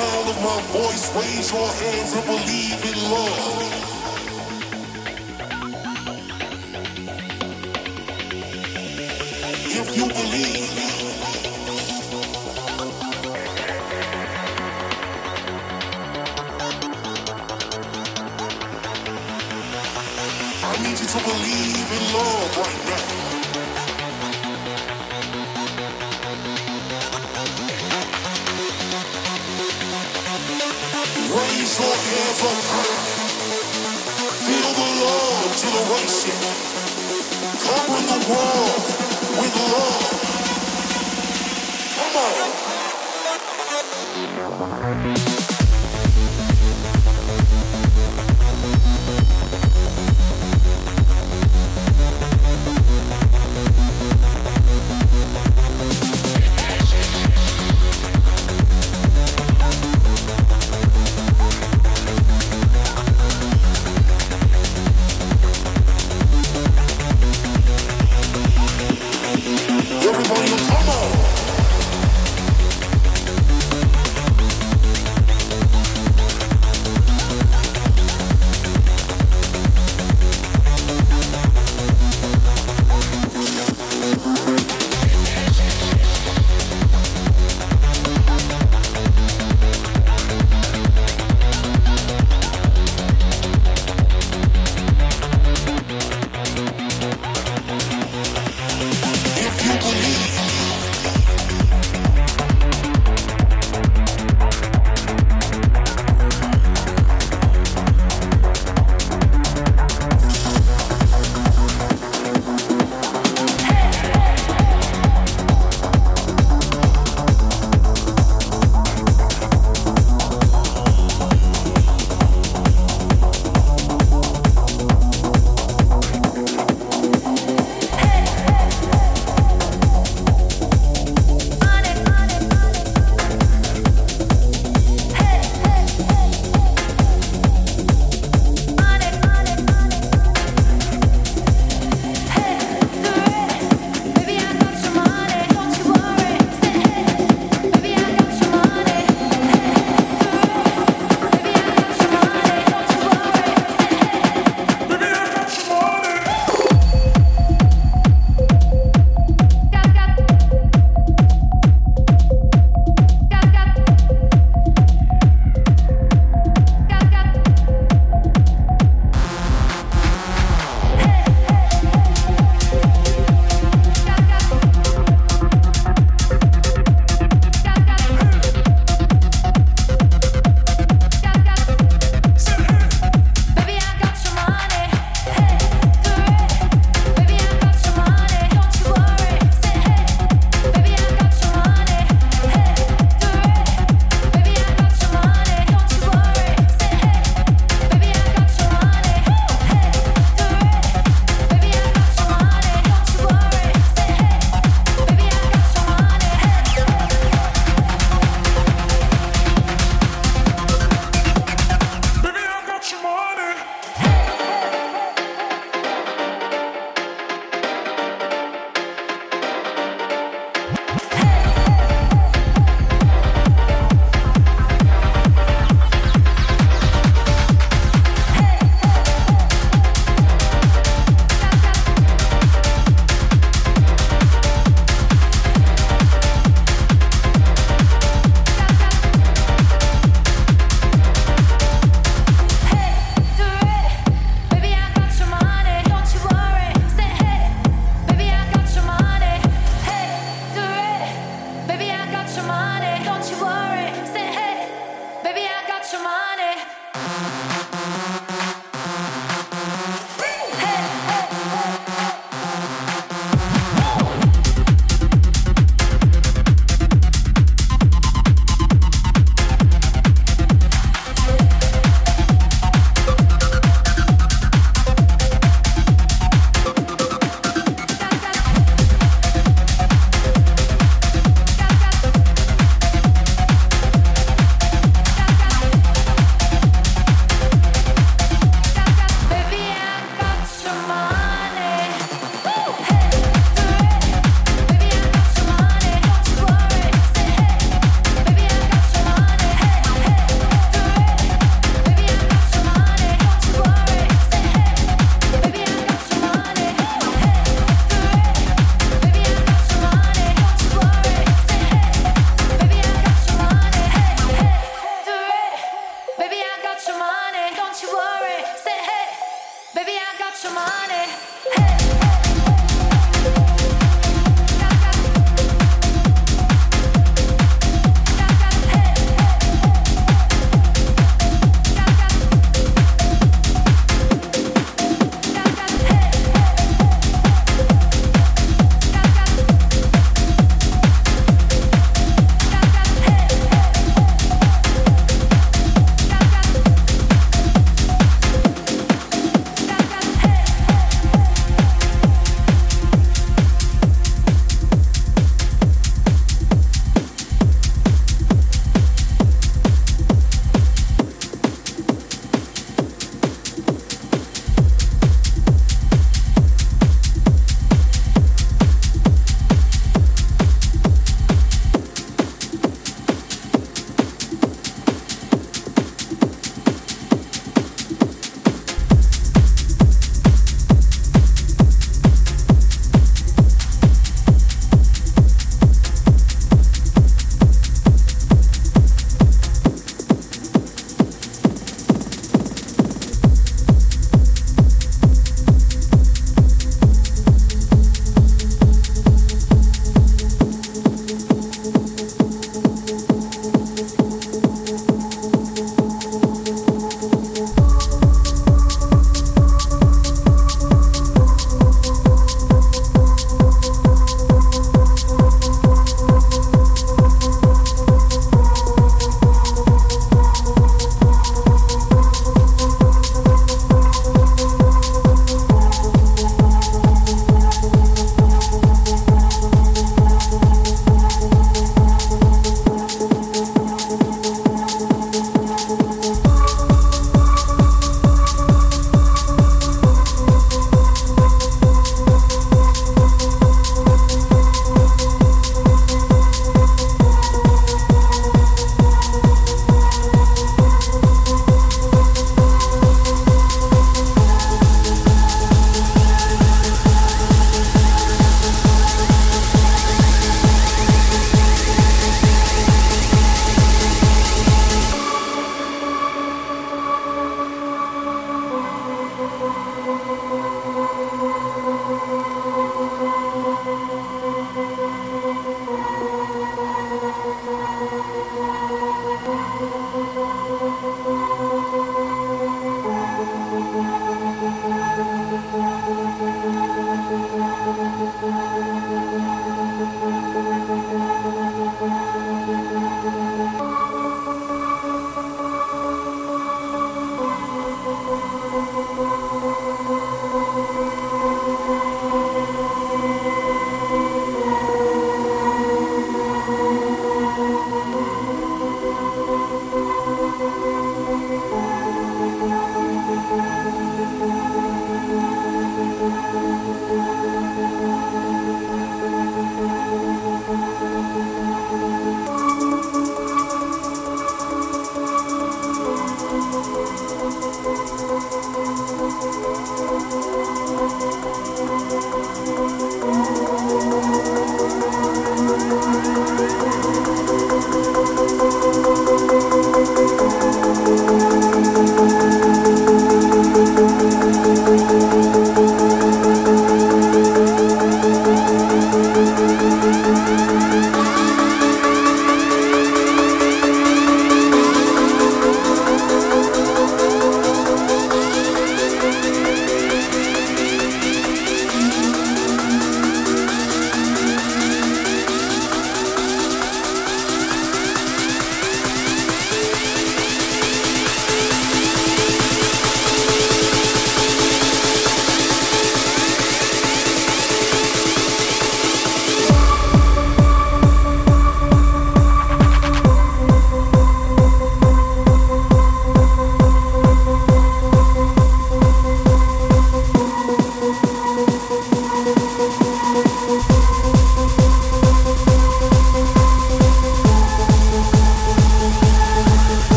sound of my voice, raise your hands and believe in love.